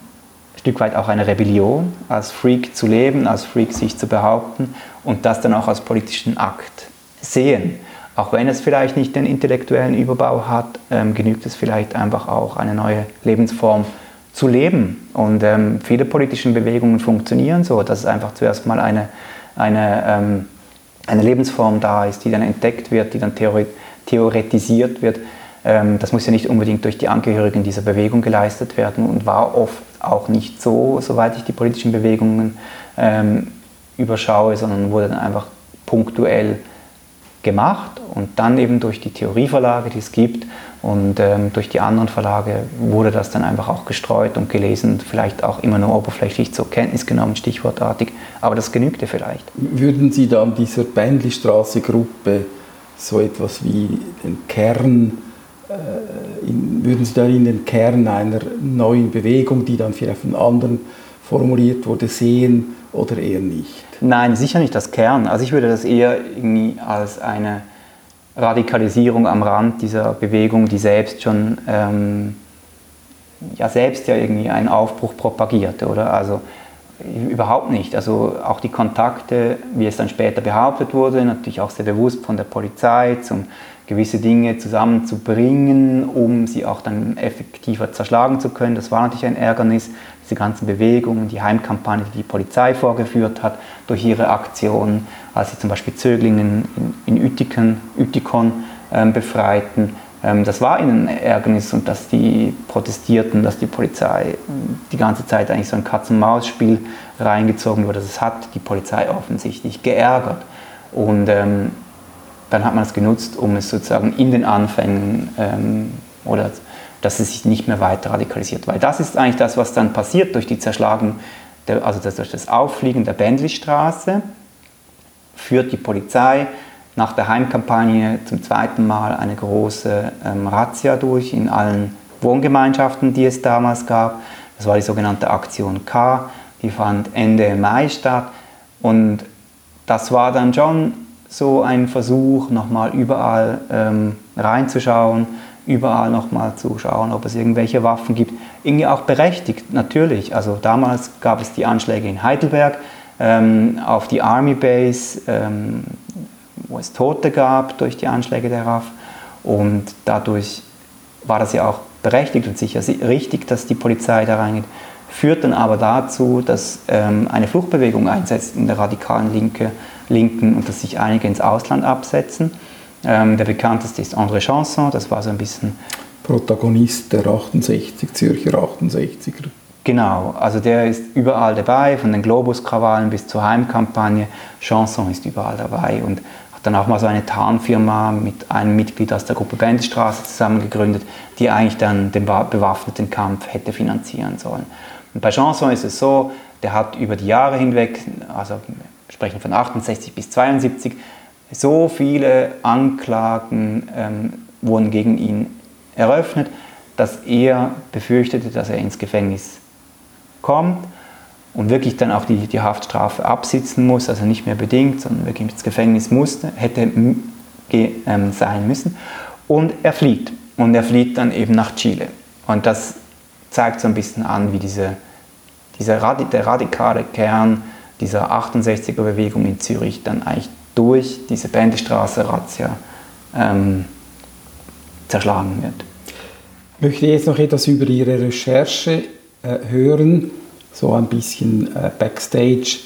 Stück weit auch eine Rebellion, als Freak zu leben, als Freak sich zu behaupten und das dann auch als politischen Akt sehen. Auch wenn es vielleicht nicht den intellektuellen Überbau hat, ähm, genügt es vielleicht einfach auch, eine neue Lebensform zu leben. Und ähm, viele politische Bewegungen funktionieren so, dass es einfach zuerst mal eine, eine, ähm, eine Lebensform da ist, die dann entdeckt wird, die dann theoretisiert wird. Ähm, das muss ja nicht unbedingt durch die Angehörigen dieser Bewegung geleistet werden und war oft auch nicht so, soweit ich die politischen Bewegungen ähm, überschaue, sondern wurde dann einfach punktuell gemacht und dann eben durch die Theorieverlage, die es gibt und ähm, durch die anderen Verlage wurde das dann einfach auch gestreut und gelesen, vielleicht auch immer nur oberflächlich zur Kenntnis genommen, stichwortartig, aber das genügte vielleicht. Würden Sie dann dieser Bändlistraße-Gruppe so etwas wie den Kern, in, würden Sie darin den Kern einer neuen Bewegung, die dann vielleicht von anderen formuliert wurde, sehen oder eher nicht? Nein, sicher nicht das Kern. Also ich würde das eher irgendwie als eine Radikalisierung am Rand dieser Bewegung, die selbst schon ähm, ja selbst ja irgendwie einen Aufbruch propagierte, oder? Also überhaupt nicht. Also auch die Kontakte, wie es dann später behauptet wurde, natürlich auch sehr bewusst von der Polizei, um gewisse Dinge zusammenzubringen, um sie auch dann effektiver zerschlagen zu können. Das war natürlich ein Ärgernis. Diese ganzen Bewegungen, die Heimkampagne, die die Polizei vorgeführt hat durch ihre Aktionen, als sie zum Beispiel Zöglingen in, in Utikon, Utikon ähm, befreiten das war ihnen ein Ärgernis und dass die protestierten, dass die Polizei die ganze Zeit eigentlich so ein Katz-und-Maus-Spiel reingezogen wurde. Das hat die Polizei offensichtlich geärgert. Und ähm, dann hat man es genutzt, um es sozusagen in den Anfängen ähm, oder dass es sich nicht mehr weiter radikalisiert. Weil das ist eigentlich das, was dann passiert durch die Zerschlagung, der, also durch das Auffliegen der Bentleystraße, führt die Polizei nach der Heimkampagne zum zweiten Mal eine große ähm, Razzia durch in allen Wohngemeinschaften, die es damals gab. Das war die sogenannte Aktion K, die fand Ende Mai statt. Und das war dann schon so ein Versuch, nochmal überall ähm, reinzuschauen, überall nochmal zu schauen, ob es irgendwelche Waffen gibt. Irgendwie auch berechtigt, natürlich. Also damals gab es die Anschläge in Heidelberg ähm, auf die Army Base. Ähm, wo es Tote gab durch die Anschläge der RAF. Und dadurch war das ja auch berechtigt und sicher richtig, dass die Polizei da reingeht. Führt dann aber dazu, dass ähm, eine Fluchtbewegung einsetzt in der radikalen Linke, Linken und dass sich einige ins Ausland absetzen. Ähm, der bekannteste ist André Chanson, das war so ein bisschen. Protagonist der 68, Zürcher 68er. Genau, also der ist überall dabei, von den Globus-Krawallen bis zur Heimkampagne. Chanson ist überall dabei und dann auch mal so eine Tarnfirma mit einem Mitglied aus der Gruppe Bendestraße zusammen gegründet, die eigentlich dann den bewaffneten Kampf hätte finanzieren sollen. Und bei Chanson ist es so, der hat über die Jahre hinweg, also wir sprechen von 68 bis 72, so viele Anklagen ähm, wurden gegen ihn eröffnet, dass er befürchtete, dass er ins Gefängnis kommt und wirklich dann auch die, die Haftstrafe absitzen muss, also nicht mehr bedingt, sondern wirklich ins Gefängnis musste, hätte ähm, sein müssen. Und er flieht. Und er flieht dann eben nach Chile. Und das zeigt so ein bisschen an, wie diese, dieser der radikale Kern dieser 68er-Bewegung in Zürich dann eigentlich durch diese Bendestraße-Razzia ähm, zerschlagen wird. Ich möchte jetzt noch etwas über Ihre Recherche äh, hören so ein bisschen äh, Backstage.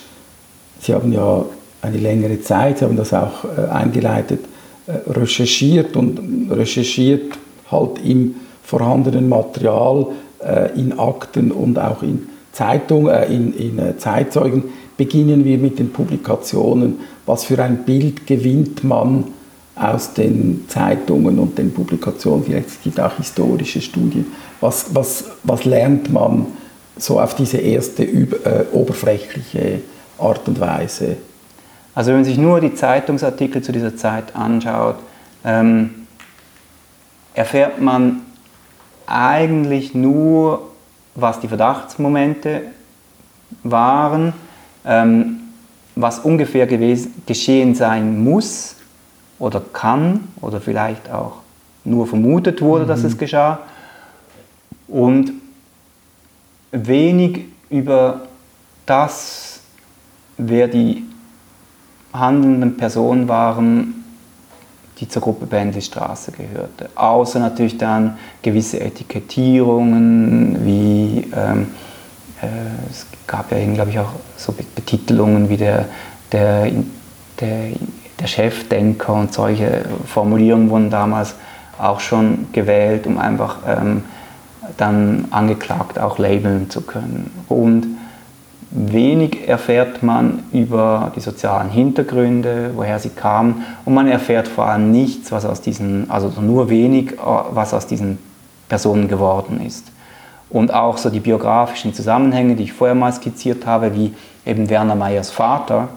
Sie haben ja eine längere Zeit, Sie haben das auch äh, eingeleitet, äh, recherchiert und recherchiert halt im vorhandenen Material, in Akten und auch in Zeitung, äh, in, in Zeitzeugen. Beginnen wir mit den Publikationen. Was für ein Bild gewinnt man aus den Zeitungen und den Publikationen? Vielleicht gibt es auch historische Studien. Was, was, was lernt man? So auf diese erste äh, oberflächliche Art und Weise. Also wenn man sich nur die Zeitungsartikel zu dieser Zeit anschaut, ähm, erfährt man eigentlich nur, was die Verdachtsmomente waren, ähm, was ungefähr gewesen, geschehen sein muss oder kann oder vielleicht auch nur vermutet wurde, mhm. dass es geschah. Und wenig über das, wer die handelnden Personen waren, die zur Gruppe Bentley-Straße gehörte. Außer natürlich dann gewisse Etikettierungen, wie ähm, äh, es gab ja, glaube ich, auch so Betitelungen wie der, der, der, der Chefdenker und solche Formulierungen wurden damals auch schon gewählt, um einfach ähm, dann angeklagt auch labeln zu können. Und wenig erfährt man über die sozialen Hintergründe, woher sie kamen und man erfährt vor allem nichts, was aus diesen, also nur wenig, was aus diesen Personen geworden ist. Und auch so die biografischen Zusammenhänge, die ich vorher mal skizziert habe, wie eben Werner Meyers Vater,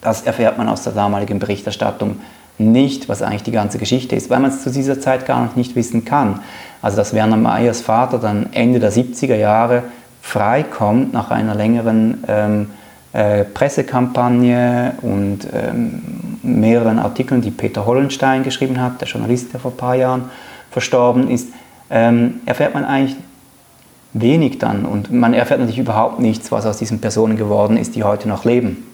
das erfährt man aus der damaligen Berichterstattung nicht, was eigentlich die ganze Geschichte ist, weil man es zu dieser Zeit gar noch nicht wissen kann. Also dass Werner Meyers Vater dann Ende der 70er Jahre freikommt nach einer längeren ähm, äh, Pressekampagne und ähm, mehreren Artikeln, die Peter Hollenstein geschrieben hat, der Journalist, der vor ein paar Jahren verstorben ist, ähm, erfährt man eigentlich wenig dann und man erfährt natürlich überhaupt nichts, was aus diesen Personen geworden ist, die heute noch leben.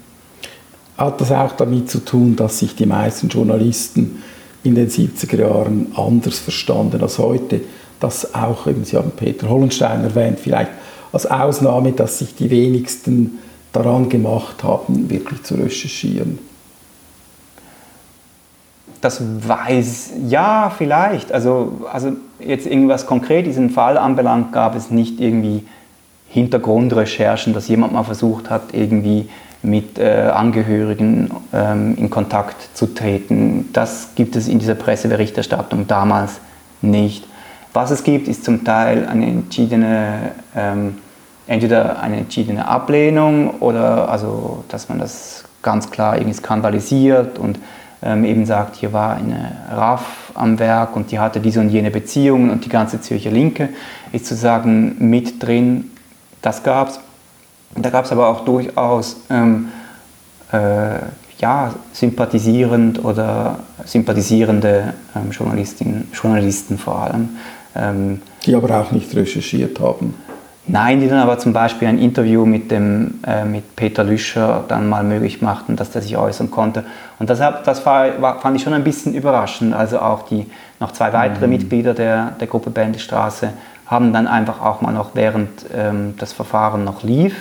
Hat das auch damit zu tun, dass sich die meisten Journalisten in den 70er Jahren anders verstanden als heute? Dass auch, eben, Sie haben Peter Hollenstein erwähnt, vielleicht als Ausnahme, dass sich die wenigsten daran gemacht haben, wirklich zu recherchieren. Das weiß, ja, vielleicht. Also, also jetzt irgendwas konkret diesen Fall anbelangt, gab es nicht irgendwie Hintergrundrecherchen, dass jemand mal versucht hat, irgendwie mit äh, Angehörigen ähm, in Kontakt zu treten. Das gibt es in dieser Presseberichterstattung damals nicht. Was es gibt, ist zum Teil eine entschiedene, ähm, entweder eine entschiedene Ablehnung oder also, dass man das ganz klar irgendwie skandalisiert und ähm, eben sagt, hier war eine RAF am Werk und die hatte diese und jene Beziehungen und die ganze Zürcher Linke ist sozusagen mit drin. Das gab es. Da gab es aber auch durchaus ähm, äh, ja, sympathisierend oder sympathisierende ähm, Journalistinnen, Journalisten vor allem. Ähm, die aber auch nicht recherchiert haben. Nein, die dann aber zum Beispiel ein Interview mit, dem, äh, mit Peter Lüscher dann mal möglich machten, dass der sich äußern konnte. Und das, das war, war, fand ich schon ein bisschen überraschend. Also auch die noch zwei weitere mhm. Mitglieder der, der Gruppe Bändestraße haben dann einfach auch mal noch während ähm, das Verfahren noch lief,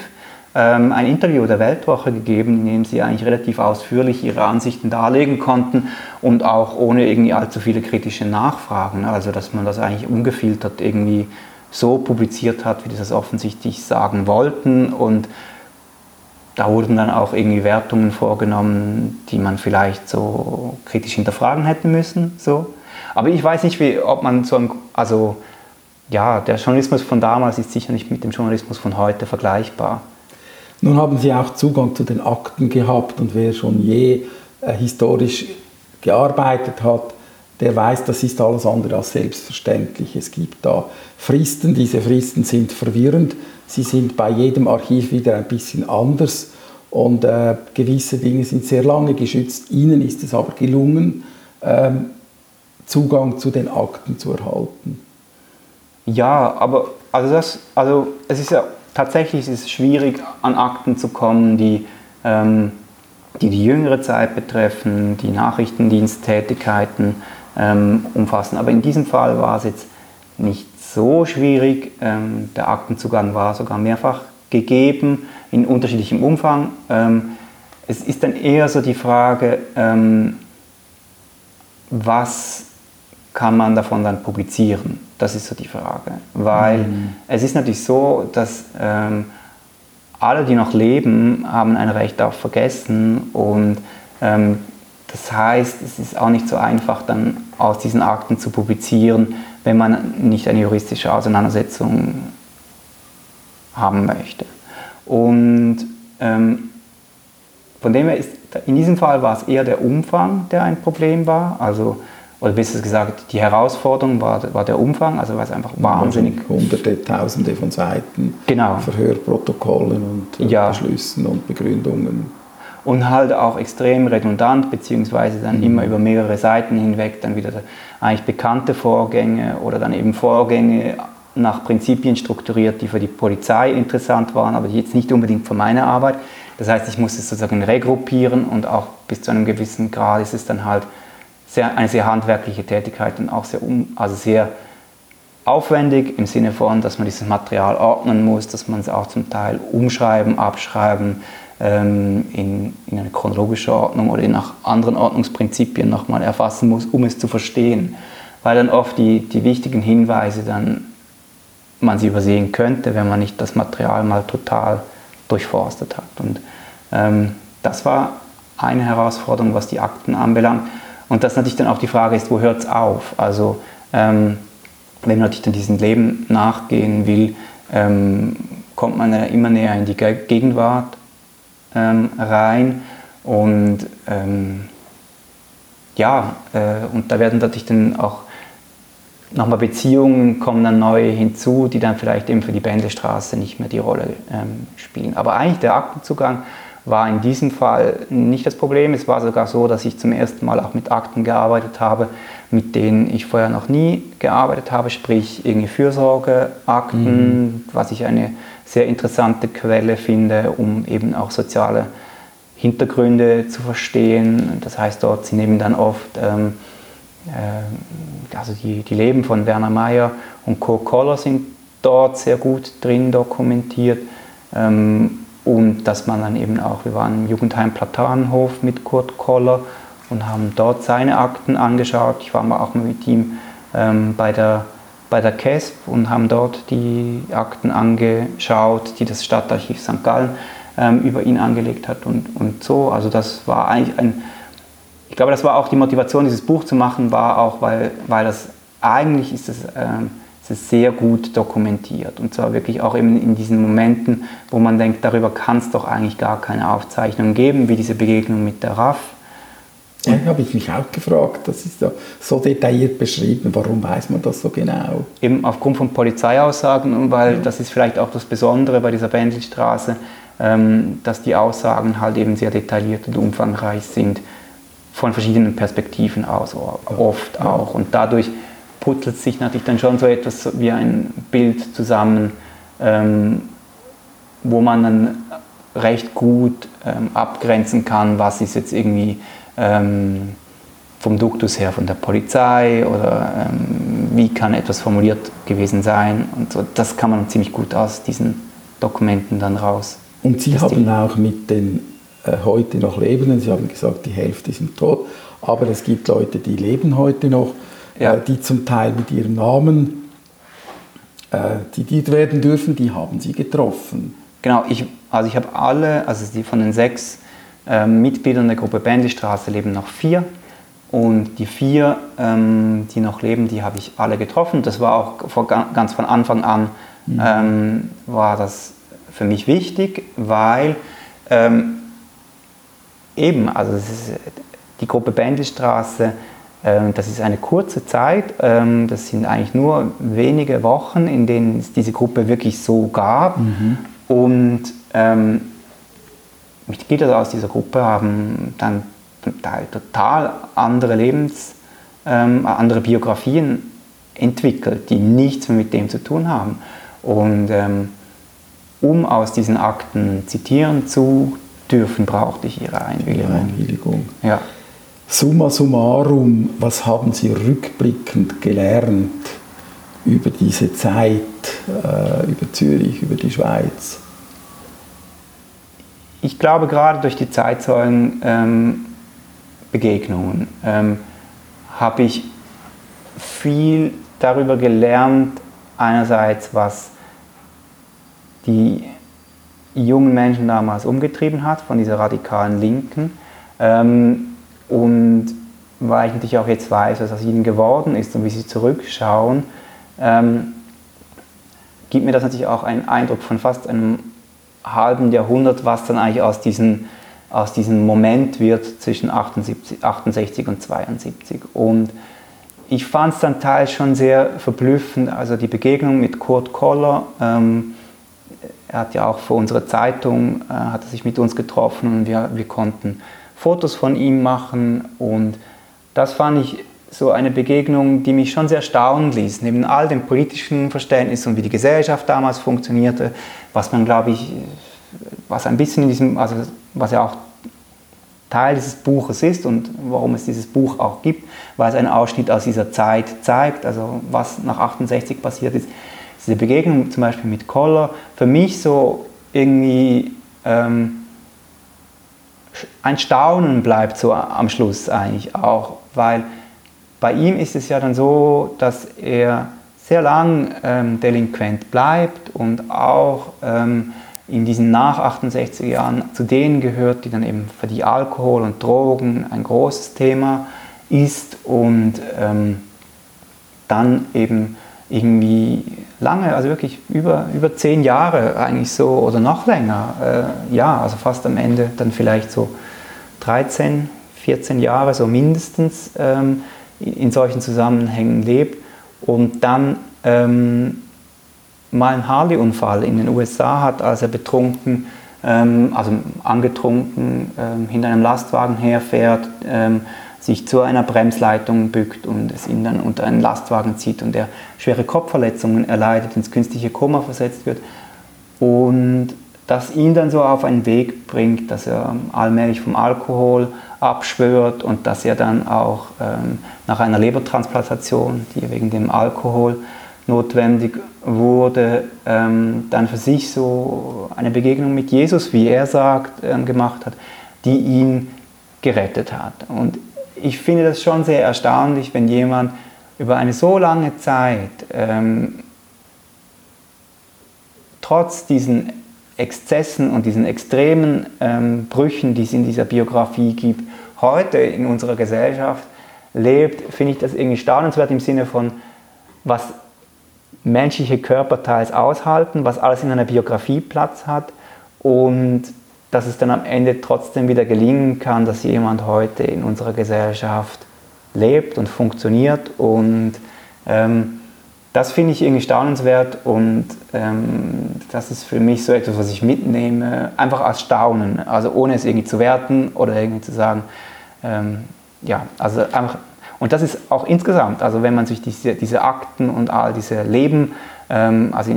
ein Interview der Weltwoche gegeben, in dem sie eigentlich relativ ausführlich ihre Ansichten darlegen konnten und auch ohne irgendwie allzu viele kritische Nachfragen. Also dass man das eigentlich ungefiltert irgendwie so publiziert hat, wie die das offensichtlich sagen wollten. Und da wurden dann auch irgendwie Wertungen vorgenommen, die man vielleicht so kritisch hinterfragen hätte müssen. So. Aber ich weiß nicht, wie, ob man so ein, also ja, der Journalismus von damals ist sicher nicht mit dem Journalismus von heute vergleichbar. Nun haben Sie auch Zugang zu den Akten gehabt und wer schon je äh, historisch gearbeitet hat, der weiß, das ist alles andere als selbstverständlich. Es gibt da Fristen, diese Fristen sind verwirrend, sie sind bei jedem Archiv wieder ein bisschen anders und äh, gewisse Dinge sind sehr lange geschützt. Ihnen ist es aber gelungen, ähm, Zugang zu den Akten zu erhalten. Ja, aber also das, also es ist ja tatsächlich ist es schwierig, an Akten zu kommen, die ähm, die, die jüngere Zeit betreffen, die Nachrichtendiensttätigkeiten ähm, umfassen. Aber in diesem Fall war es jetzt nicht so schwierig. Ähm, der Aktenzugang war sogar mehrfach gegeben in unterschiedlichem Umfang. Ähm, es ist dann eher so die Frage, ähm, was kann man davon dann publizieren? Das ist so die Frage. Weil mhm. es ist natürlich so, dass ähm, alle, die noch leben, haben ein Recht auf Vergessen und ähm, das heißt, es ist auch nicht so einfach, dann aus diesen Akten zu publizieren, wenn man nicht eine juristische Auseinandersetzung haben möchte. Und ähm, von dem her ist, in diesem Fall war es eher der Umfang, der ein Problem war. Also, oder besser gesagt, die Herausforderung war, war der Umfang, also war es einfach wahnsinnig. Hunderte, Tausende von Seiten, genau. Verhörprotokollen und äh, ja. Beschlüssen und Begründungen und halt auch extrem redundant, beziehungsweise dann mhm. immer über mehrere Seiten hinweg dann wieder eigentlich bekannte Vorgänge oder dann eben Vorgänge nach Prinzipien strukturiert, die für die Polizei interessant waren, aber jetzt nicht unbedingt für meine Arbeit. Das heißt, ich muss es sozusagen regruppieren und auch bis zu einem gewissen Grad ist es dann halt sehr, eine sehr handwerkliche Tätigkeit und auch sehr, um, also sehr aufwendig im Sinne von, dass man dieses Material ordnen muss, dass man es auch zum Teil umschreiben, abschreiben, ähm, in, in eine chronologische Ordnung oder nach anderen Ordnungsprinzipien nochmal erfassen muss, um es zu verstehen. Weil dann oft die, die wichtigen Hinweise dann man sie übersehen könnte, wenn man nicht das Material mal total durchforstet hat. Und ähm, das war eine Herausforderung, was die Akten anbelangt. Und das natürlich dann auch die Frage ist, wo hört es auf? Also ähm, wenn man natürlich dann diesem Leben nachgehen will, ähm, kommt man immer näher in die Gegenwart ähm, rein und ähm, ja, äh, und da werden natürlich dann auch nochmal Beziehungen kommen dann neu hinzu, die dann vielleicht eben für die Bändestraße nicht mehr die Rolle ähm, spielen. Aber eigentlich der Aktenzugang war in diesem Fall nicht das Problem. Es war sogar so, dass ich zum ersten Mal auch mit Akten gearbeitet habe, mit denen ich vorher noch nie gearbeitet habe, sprich irgendwie Fürsorgeakten, mhm. was ich eine sehr interessante Quelle finde, um eben auch soziale Hintergründe zu verstehen. Das heißt, dort sind eben dann oft ähm, äh, also die, die Leben von Werner Mayer und Kurt Koller sind dort sehr gut drin dokumentiert. Ähm, und dass man dann eben auch, wir waren im Jugendheim Platanenhof mit Kurt Koller und haben dort seine Akten angeschaut. Ich war mal auch mit ihm ähm, bei der bei der CASP und haben dort die Akten angeschaut, die das Stadtarchiv St. Gallen ähm, über ihn angelegt hat und, und so. Also das war eigentlich ein, ich glaube, das war auch die Motivation, dieses Buch zu machen, war auch, weil, weil das eigentlich ist es, ähm, es ist sehr gut dokumentiert. Und zwar wirklich auch eben in diesen Momenten, wo man denkt, darüber kann es doch eigentlich gar keine Aufzeichnung geben, wie diese Begegnung mit der RAF. Ja, habe ich mich auch gefragt. Das ist ja so detailliert beschrieben. Warum weiß man das so genau? Eben aufgrund von Polizeiaussagen und weil ja. das ist vielleicht auch das Besondere bei dieser Bendelstraße, ähm, dass die Aussagen halt eben sehr detailliert und umfangreich sind von verschiedenen Perspektiven aus, oft auch. Und dadurch putzelt sich natürlich dann schon so etwas wie ein Bild zusammen, ähm, wo man dann recht gut ähm, abgrenzen kann, was ist jetzt irgendwie ähm, vom Duktus her von der Polizei oder ähm, wie kann etwas formuliert gewesen sein und so. Das kann man ziemlich gut aus diesen Dokumenten dann raus. Und Sie haben auch mit den äh, heute noch Lebenden, Sie haben gesagt, die Hälfte sind tot, aber es gibt Leute, die leben heute noch, ja. äh, die zum Teil mit ihrem Namen äh, zitiert werden dürfen, die haben Sie getroffen. Genau, ich, also ich habe alle, also die von den sechs äh, Mitgliedern der Gruppe Bandystraße leben noch vier. Und die vier, ähm, die noch leben, die habe ich alle getroffen. Das war auch vor, ganz von Anfang an mhm. ähm, war das für mich wichtig, weil ähm, eben, also ist, die Gruppe Bändelstraße, ähm, das ist eine kurze Zeit, ähm, das sind eigentlich nur wenige Wochen, in denen es diese Gruppe wirklich so gab. Mhm. Und ähm, Mitglieder aus dieser Gruppe haben dann total andere Lebens, ähm, andere Biografien entwickelt, die nichts mehr mit dem zu tun haben. Und ähm, um aus diesen Akten zitieren zu dürfen, brauchte ich Ihre Einwilligung. Einwilligung. Ja. Summa summarum, was haben Sie rückblickend gelernt über diese Zeit, äh, über Zürich, über die Schweiz? Ich glaube, gerade durch die Zeitzeugenbegegnungen ähm, ähm, habe ich viel darüber gelernt, einerseits was die jungen Menschen damals umgetrieben hat, von dieser radikalen Linken. Ähm, und weil ich natürlich auch jetzt weiß, was aus ihnen geworden ist und wie sie zurückschauen, ähm, gibt mir das natürlich auch einen Eindruck von fast einem halben Jahrhundert, was dann eigentlich aus, diesen, aus diesem Moment wird zwischen 78, 68 und 72. Und ich fand es dann teils schon sehr verblüffend, also die Begegnung mit Kurt Koller, ähm, er hat ja auch für unsere Zeitung, äh, hat er sich mit uns getroffen und wir, wir konnten Fotos von ihm machen und das fand ich so eine Begegnung, die mich schon sehr staunen ließ, neben all dem politischen Verständnis und wie die Gesellschaft damals funktionierte, was man, glaube ich, was ein bisschen in diesem, also was ja auch Teil dieses Buches ist und warum es dieses Buch auch gibt, weil es einen Ausschnitt aus dieser Zeit zeigt, also was nach 68 passiert ist. Diese Begegnung zum Beispiel mit Koller für mich so irgendwie ähm, ein Staunen bleibt so am Schluss eigentlich auch, weil bei ihm ist es ja dann so, dass er sehr lang ähm, delinquent bleibt und auch ähm, in diesen nach 68 Jahren zu denen gehört, die dann eben für die Alkohol und Drogen ein großes Thema ist und ähm, dann eben irgendwie lange, also wirklich über, über zehn Jahre eigentlich so oder noch länger, äh, ja, also fast am Ende dann vielleicht so 13, 14 Jahre so mindestens ähm, in solchen Zusammenhängen lebt und dann ähm, mal einen Harley-Unfall in den USA hat, als er betrunken, ähm, also angetrunken ähm, hinter einem Lastwagen herfährt, ähm, sich zu einer Bremsleitung bückt und es ihn dann unter einen Lastwagen zieht und er schwere Kopfverletzungen erleidet, ins künstliche Koma versetzt wird und das ihn dann so auf einen Weg bringt, dass er allmählich vom Alkohol abschwört und dass er dann auch ähm, nach einer Lebertransplantation, die wegen dem Alkohol notwendig wurde, ähm, dann für sich so eine Begegnung mit Jesus, wie er sagt, ähm, gemacht hat, die ihn gerettet hat. Und ich finde das schon sehr erstaunlich, wenn jemand über eine so lange Zeit ähm, trotz diesen Exzessen und diesen extremen ähm, Brüchen, die es in dieser Biografie gibt, heute in unserer Gesellschaft lebt, finde ich das irgendwie staunenswert im Sinne von, was menschliche Körperteils aushalten, was alles in einer Biografie Platz hat und dass es dann am Ende trotzdem wieder gelingen kann, dass jemand heute in unserer Gesellschaft lebt und funktioniert. Und ähm, das finde ich irgendwie staunenswert und ähm, das ist für mich so etwas, was ich mitnehme, einfach als Staunen, also ohne es irgendwie zu werten oder irgendwie zu sagen, ähm, ja, also einfach, und das ist auch insgesamt, also wenn man sich diese, diese Akten und all diese Leben, ähm, also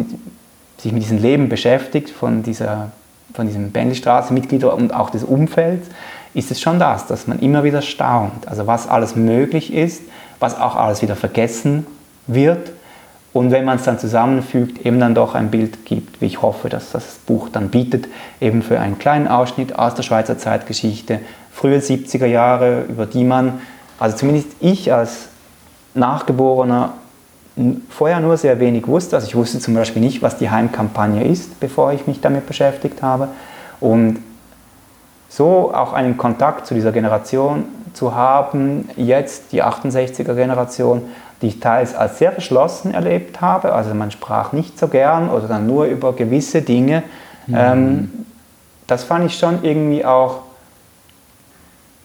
sich mit diesem Leben beschäftigt von, dieser, von diesem Bentleystraße-Mitglieder und auch des Umfelds, ist es schon das, dass man immer wieder staunt, also was alles möglich ist, was auch alles wieder vergessen wird. Und wenn man es dann zusammenfügt, eben dann doch ein Bild gibt, wie ich hoffe, dass das Buch dann bietet, eben für einen kleinen Ausschnitt aus der Schweizer Zeitgeschichte, frühe 70er Jahre, über die man, also zumindest ich als Nachgeborener, vorher nur sehr wenig wusste. Also ich wusste zum Beispiel nicht, was die Heimkampagne ist, bevor ich mich damit beschäftigt habe. Und so auch einen Kontakt zu dieser Generation zu haben, jetzt die 68er Generation, die ich teils als sehr verschlossen erlebt habe. Also man sprach nicht so gern oder dann nur über gewisse Dinge. Mhm. Ähm, das fand ich schon irgendwie auch,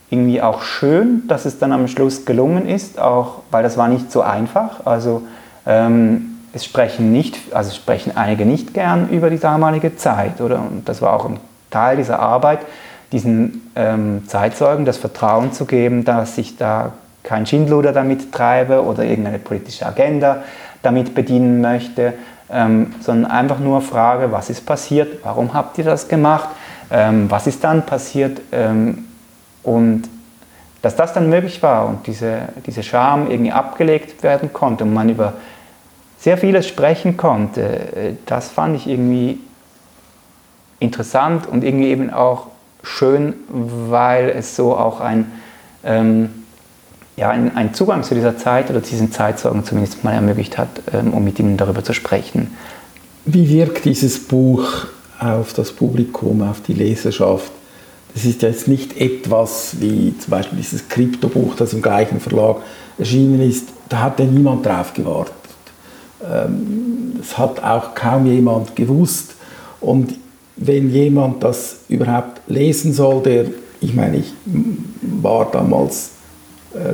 irgendwie auch schön, dass es dann am Schluss gelungen ist, auch weil das war nicht so einfach. Also ähm, es sprechen nicht, also sprechen einige nicht gern über die damalige Zeit, oder? Und das war auch ein Teil dieser Arbeit, diesen ähm, Zeitzeugen das Vertrauen zu geben, dass sich da kein Schindluder damit treibe oder irgendeine politische Agenda damit bedienen möchte, ähm, sondern einfach nur frage, was ist passiert, warum habt ihr das gemacht, ähm, was ist dann passiert ähm, und dass das dann möglich war und diese, diese Scham irgendwie abgelegt werden konnte und man über sehr vieles sprechen konnte, äh, das fand ich irgendwie interessant und irgendwie eben auch schön, weil es so auch ein ähm, ja, einen Zugang zu dieser Zeit oder diesen Zeitzeugen zumindest mal ermöglicht hat, ähm, um mit ihnen darüber zu sprechen. Wie wirkt dieses Buch auf das Publikum, auf die Leserschaft? Das ist jetzt nicht etwas wie zum Beispiel dieses Kryptobuch, das im gleichen Verlag erschienen ist. Da hat ja niemand drauf gewartet. Ähm, das hat auch kaum jemand gewusst. Und wenn jemand das überhaupt lesen soll, der, ich meine, ich war damals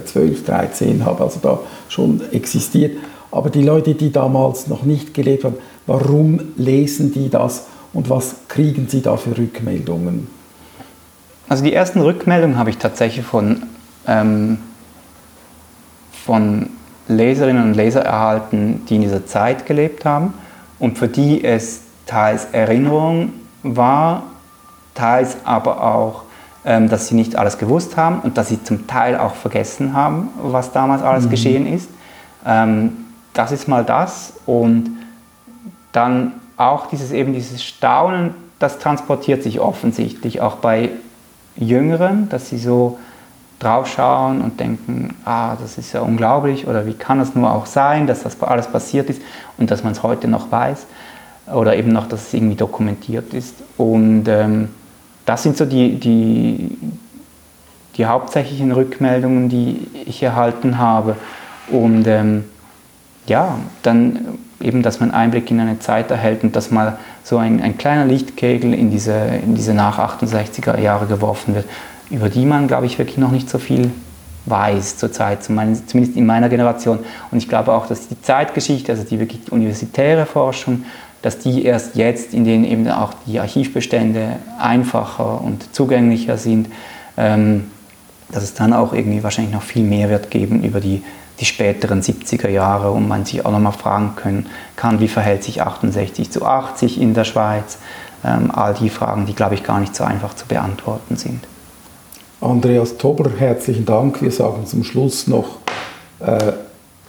12, 13, habe also da schon existiert. Aber die Leute, die damals noch nicht gelebt haben, warum lesen die das und was kriegen sie da für Rückmeldungen? Also die ersten Rückmeldungen habe ich tatsächlich von, ähm, von Leserinnen und Lesern erhalten, die in dieser Zeit gelebt haben und für die es teils Erinnerung war, teils aber auch ähm, dass sie nicht alles gewusst haben und dass sie zum Teil auch vergessen haben, was damals alles mhm. geschehen ist. Ähm, das ist mal das und dann auch dieses eben dieses Staunen, das transportiert sich offensichtlich auch bei Jüngeren, dass sie so draufschauen und denken, ah, das ist ja unglaublich oder wie kann es nur auch sein, dass das alles passiert ist und dass man es heute noch weiß oder eben noch, dass es irgendwie dokumentiert ist. Und ähm, das sind so die, die, die hauptsächlichen Rückmeldungen, die ich erhalten habe. Und ähm, ja, dann eben, dass man Einblick in eine Zeit erhält und dass mal so ein, ein kleiner Lichtkegel in diese, in diese nach 68er Jahre geworfen wird, über die man, glaube ich, wirklich noch nicht so viel weiß zurzeit, zumindest in meiner Generation. Und ich glaube auch, dass die Zeitgeschichte, also die wirklich universitäre Forschung, dass die erst jetzt, in denen eben auch die Archivbestände einfacher und zugänglicher sind, ähm, dass es dann auch irgendwie wahrscheinlich noch viel mehr wird geben über die, die späteren 70er Jahre und man sich auch nochmal fragen können kann, wie verhält sich 68 zu 80 in der Schweiz. Ähm, all die Fragen, die, glaube ich, gar nicht so einfach zu beantworten sind. Andreas Tobler, herzlichen Dank. Wir sagen zum Schluss noch äh,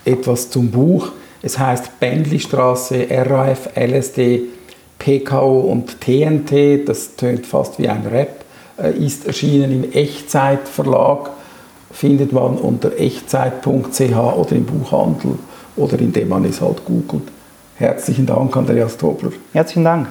etwas zum Buch. Es heißt Bändlistraße, RAF, LSD, PKO und TNT. Das tönt fast wie ein Rap. Äh, ist erschienen im Echtzeit-Verlag. Findet man unter echtzeit.ch oder im Buchhandel oder indem man es halt googelt. Herzlichen Dank, Andreas Tobler. Herzlichen Dank.